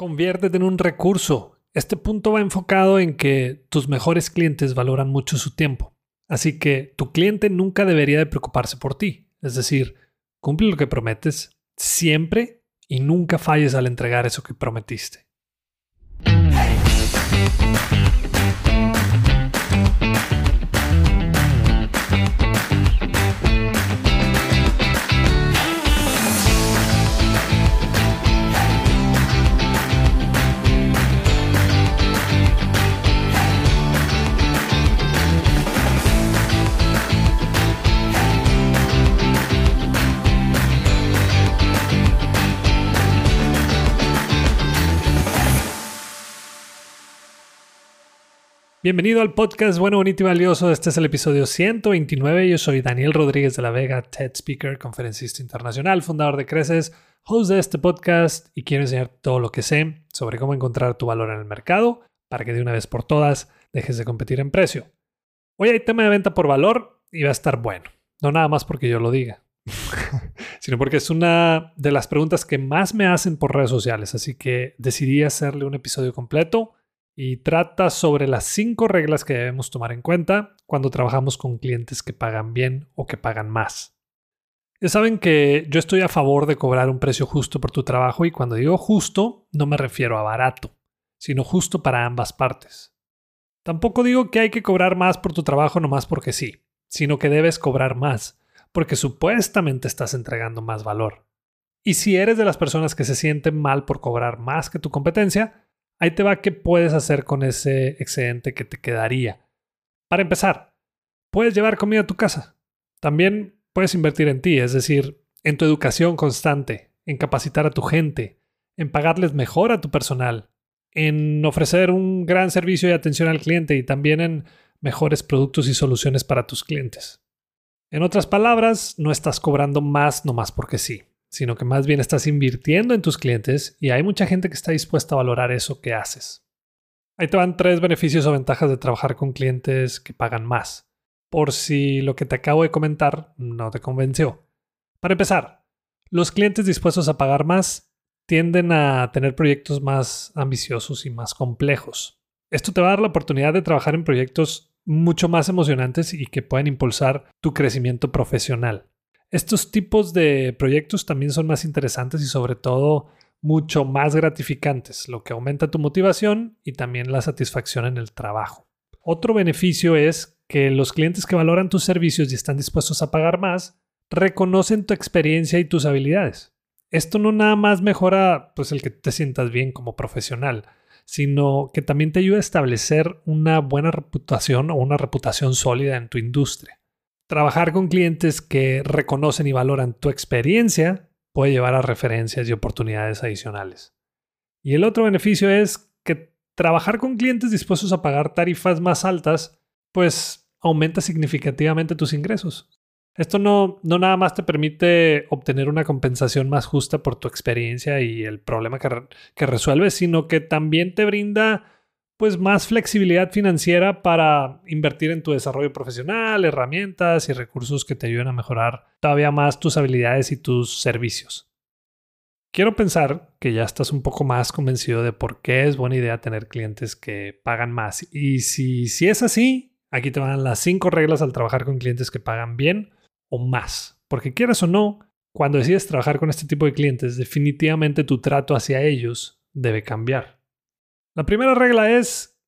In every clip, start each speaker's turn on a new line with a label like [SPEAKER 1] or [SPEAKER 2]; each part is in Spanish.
[SPEAKER 1] Conviértete en un recurso. Este punto va enfocado en que tus mejores clientes valoran mucho su tiempo. Así que tu cliente nunca debería de preocuparse por ti. Es decir, cumple lo que prometes siempre y nunca falles al entregar eso que prometiste. Bienvenido al podcast Bueno, Bonito y Valioso. Este es el episodio 129. Yo soy Daniel Rodríguez de la Vega, TED Speaker, conferencista internacional, fundador de Creces, host de este podcast y quiero enseñar todo lo que sé sobre cómo encontrar tu valor en el mercado para que de una vez por todas dejes de competir en precio. Hoy hay tema de venta por valor y va a estar bueno. No nada más porque yo lo diga, sino porque es una de las preguntas que más me hacen por redes sociales. Así que decidí hacerle un episodio completo y trata sobre las cinco reglas que debemos tomar en cuenta cuando trabajamos con clientes que pagan bien o que pagan más. Ya saben que yo estoy a favor de cobrar un precio justo por tu trabajo y cuando digo justo no me refiero a barato, sino justo para ambas partes. Tampoco digo que hay que cobrar más por tu trabajo nomás porque sí, sino que debes cobrar más, porque supuestamente estás entregando más valor. Y si eres de las personas que se sienten mal por cobrar más que tu competencia, Ahí te va qué puedes hacer con ese excedente que te quedaría. Para empezar, puedes llevar comida a tu casa. También puedes invertir en ti, es decir, en tu educación constante, en capacitar a tu gente, en pagarles mejor a tu personal, en ofrecer un gran servicio y atención al cliente y también en mejores productos y soluciones para tus clientes. En otras palabras, no estás cobrando más nomás porque sí sino que más bien estás invirtiendo en tus clientes y hay mucha gente que está dispuesta a valorar eso que haces. Ahí te van tres beneficios o ventajas de trabajar con clientes que pagan más, por si lo que te acabo de comentar no te convenció. Para empezar, los clientes dispuestos a pagar más tienden a tener proyectos más ambiciosos y más complejos. Esto te va a dar la oportunidad de trabajar en proyectos mucho más emocionantes y que pueden impulsar tu crecimiento profesional. Estos tipos de proyectos también son más interesantes y sobre todo mucho más gratificantes, lo que aumenta tu motivación y también la satisfacción en el trabajo. Otro beneficio es que los clientes que valoran tus servicios y están dispuestos a pagar más, reconocen tu experiencia y tus habilidades. Esto no nada más mejora pues el que te sientas bien como profesional, sino que también te ayuda a establecer una buena reputación o una reputación sólida en tu industria. Trabajar con clientes que reconocen y valoran tu experiencia puede llevar a referencias y oportunidades adicionales. Y el otro beneficio es que trabajar con clientes dispuestos a pagar tarifas más altas, pues aumenta significativamente tus ingresos. Esto no, no nada más te permite obtener una compensación más justa por tu experiencia y el problema que, que resuelves, sino que también te brinda pues más flexibilidad financiera para invertir en tu desarrollo profesional, herramientas y recursos que te ayuden a mejorar todavía más tus habilidades y tus servicios. Quiero pensar que ya estás un poco más convencido de por qué es buena idea tener clientes que pagan más. Y si, si es así, aquí te van las cinco reglas al trabajar con clientes que pagan bien o más. Porque quieras o no, cuando decides trabajar con este tipo de clientes, definitivamente tu trato hacia ellos debe cambiar. La primera regla es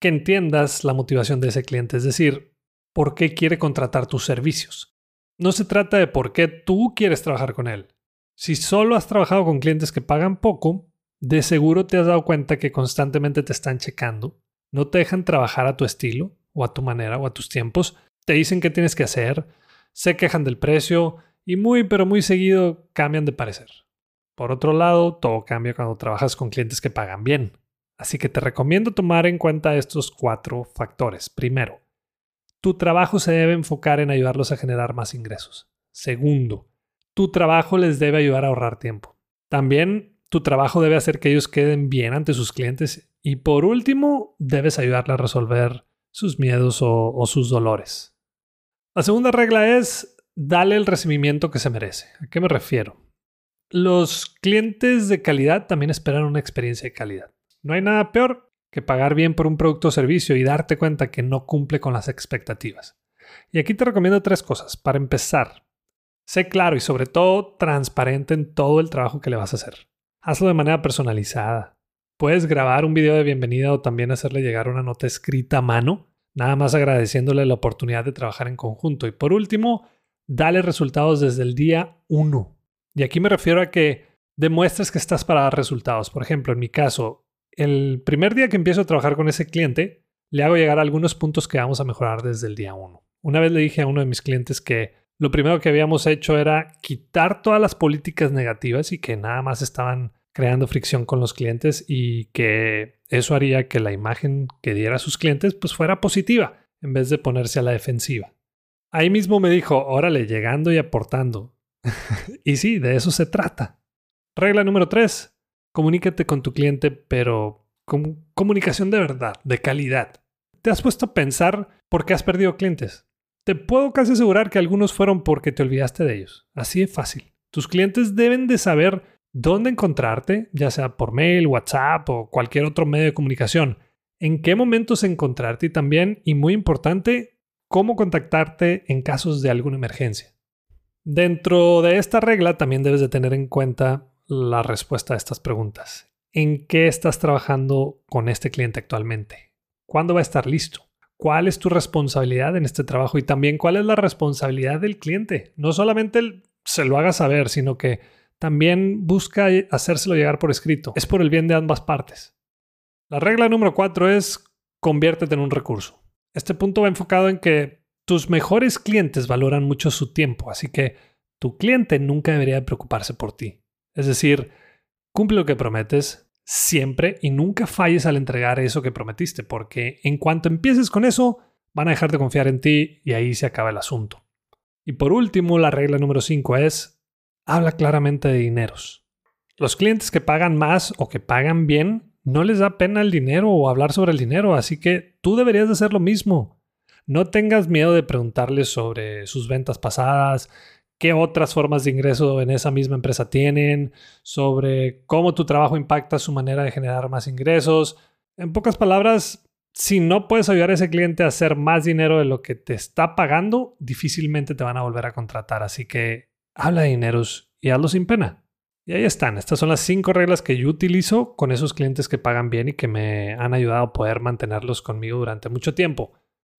[SPEAKER 1] que entiendas la motivación de ese cliente, es decir, por qué quiere contratar tus servicios. No se trata de por qué tú quieres trabajar con él. Si solo has trabajado con clientes que pagan poco, de seguro te has dado cuenta que constantemente te están checando, no te dejan trabajar a tu estilo o a tu manera o a tus tiempos, te dicen qué tienes que hacer, se quejan del precio y muy pero muy seguido cambian de parecer. Por otro lado, todo cambia cuando trabajas con clientes que pagan bien. Así que te recomiendo tomar en cuenta estos cuatro factores. Primero, tu trabajo se debe enfocar en ayudarlos a generar más ingresos. Segundo, tu trabajo les debe ayudar a ahorrar tiempo. También tu trabajo debe hacer que ellos queden bien ante sus clientes. Y por último, debes ayudarle a resolver sus miedos o, sus dolores. La segunda regla es dale el recibimiento que se merece. ¿A qué me refiero? Los clientes de calidad también esperan una experiencia de calidad. No hay nada peor que pagar bien por un producto o servicio y darte cuenta que no cumple con las expectativas. Y aquí te recomiendo tres cosas. Para empezar, sé claro y sobre todo transparente en todo el trabajo que le vas a hacer. Hazlo de manera personalizada. Puedes grabar un video de bienvenida o también hacerle llegar una nota escrita a mano, nada más agradeciéndole la oportunidad de trabajar en conjunto. Y por último, dale resultados desde el día 1. Y aquí me refiero a que demuestres que estás para dar resultados. Por ejemplo, en mi caso, el primer día que empiezo a trabajar con ese cliente, le hago llegar algunos puntos que vamos a mejorar desde el día 1. Una vez le dije a uno de mis clientes que lo primero que habíamos hecho era quitar todas las políticas negativas y que nada más estaban creando fricción con los clientes y que eso haría que la imagen que diera a sus clientes pues fuera positiva en vez de ponerse a la defensiva. Ahí mismo me dijo, órale, llegando y aportando. y sí, de eso se trata. Regla número 3. Comunícate con tu cliente, pero con comunicación de verdad, de calidad. ¿Te has puesto a pensar por qué has perdido clientes? Te puedo casi asegurar que algunos fueron porque te olvidaste de ellos. Así de fácil. Tus clientes deben de saber dónde encontrarte, ya sea por mail, WhatsApp o cualquier otro medio de comunicación. En qué momentos encontrarte y también, y muy importante, cómo contactarte en casos de alguna emergencia. Dentro de esta regla también debes de tener en cuenta la respuesta a estas preguntas. ¿En qué estás trabajando con este cliente actualmente? ¿Cuándo va a estar listo? ¿Cuál es tu responsabilidad en este trabajo? Y también cuál es la responsabilidad del cliente. No solamente se lo haga saber, sino que también busca hacérselo llegar por escrito. Es por el bien de ambas partes. La regla número cuatro es conviértete en un recurso. Este punto va enfocado en que tus mejores clientes valoran mucho su tiempo, así que tu cliente nunca debería preocuparse por ti. Es decir, cumple lo que prometes siempre y nunca falles al entregar eso que prometiste, porque en cuanto empieces con eso, van a dejar de confiar en ti y ahí se acaba el asunto. Y por último, la regla número 5 es, habla claramente de dineros. Los clientes que pagan más o que pagan bien, no les da pena el dinero o hablar sobre el dinero, así que tú deberías de hacer lo mismo. No tengas miedo de preguntarles sobre sus ventas pasadas, qué otras formas de ingreso en esa misma empresa tienen, sobre cómo tu trabajo impacta su manera de generar más ingresos. En pocas palabras, si no puedes ayudar a ese cliente a hacer más dinero de lo que te está pagando, difícilmente te van a volver a contratar. Así que habla de dineros y hazlo sin pena. Y ahí están. Estas son las cinco reglas que yo utilizo con esos clientes que pagan bien y que me han ayudado a poder mantenerlos conmigo durante mucho tiempo.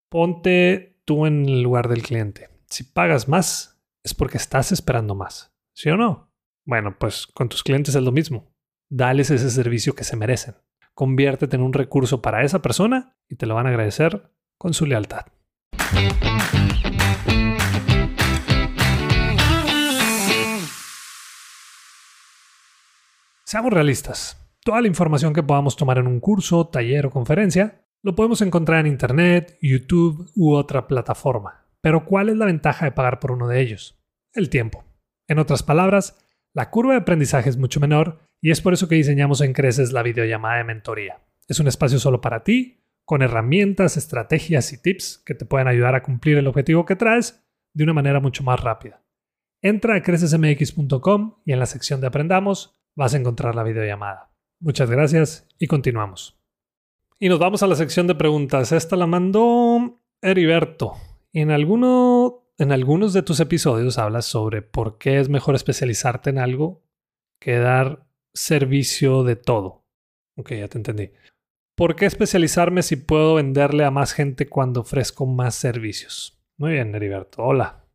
[SPEAKER 1] Ponte tú en el lugar del cliente. Si pagas más, es porque estás esperando más. ¿Sí o no? Bueno, pues con tus clientes es lo mismo. Dales ese servicio que se merecen. Conviértete en un recurso para esa persona y te lo van a agradecer con su lealtad. Seamos realistas. Toda la información que podamos tomar en un curso, taller o conferencia lo podemos encontrar en Internet, YouTube u otra plataforma. Pero ¿cuál es la ventaja de pagar por uno de ellos? El tiempo. En otras palabras, la curva de aprendizaje es mucho menor y es por eso que diseñamos en Creces la videollamada de mentoría. Es un espacio solo para ti, con herramientas, estrategias y tips que te pueden ayudar a cumplir el objetivo que traes de una manera mucho más rápida. Entra a crecesmx.com y en la sección de Aprendamos vas a encontrar la videollamada. Muchas gracias y continuamos. Y nos vamos a la sección de preguntas. Esta la mandó Heriberto. En, alguno, en algunos de tus episodios hablas sobre por qué es mejor especializarte en algo que dar servicio de todo. Ok, ya te entendí. ¿Por qué especializarme si puedo venderle a más gente cuando ofrezco más servicios? Muy bien, Heriberto. Hola.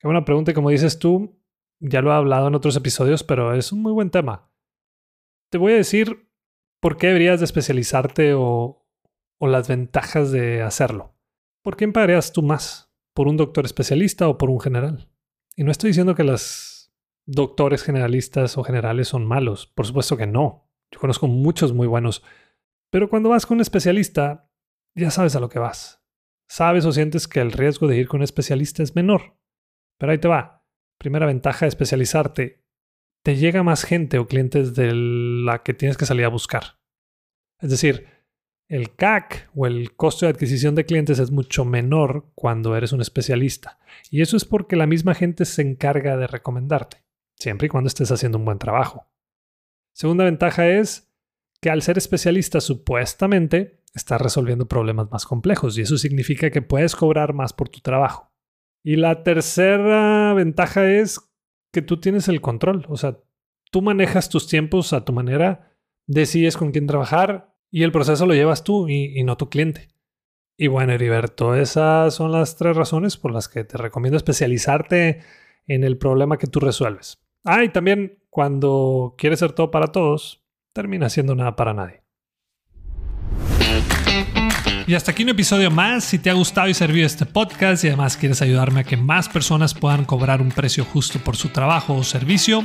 [SPEAKER 1] Qué buena pregunta como dices tú, ya lo he hablado en otros episodios, pero es un muy buen tema. Te voy a decir por qué deberías de especializarte o, o las ventajas de hacerlo. ¿por quién pagarías tú más? ¿Por un doctor especialista o por un general? Y no estoy diciendo que los doctores generalistas o generales son malos, por supuesto que no. Yo conozco muchos muy buenos. Pero cuando vas con un especialista, ya sabes a lo que vas. Sabes o sientes que el riesgo de ir con un especialista es menor. Pero ahí te va. Primera ventaja de especializarte. Te llega más gente o clientes de la que tienes que salir a buscar. Es decir, el CAC o el costo de adquisición de clientes es mucho menor cuando eres un especialista. Y eso es porque la misma gente se encarga de recomendarte. siempre y cuando estés haciendo un buen trabajo. Segunda ventaja es que al ser especialista supuestamente estás resolviendo problemas más complejos y eso significa que puedes cobrar más por tu trabajo. Y la tercera ventaja es que tú tienes el control, o sea, tú manejas tus tiempos a tu manera, decides con quién trabajar y el proceso lo llevas tú y, no tu cliente. Y bueno, Heriberto, esas son las tres razones por las que te recomiendo especializarte en el problema que tú resuelves. Ah, y también cuando quieres ser todo para todos, termina siendo nada para nadie. Y hasta aquí un episodio más. Si te ha gustado y servido este podcast y además quieres ayudarme a que más personas puedan cobrar un precio justo por su trabajo o servicio,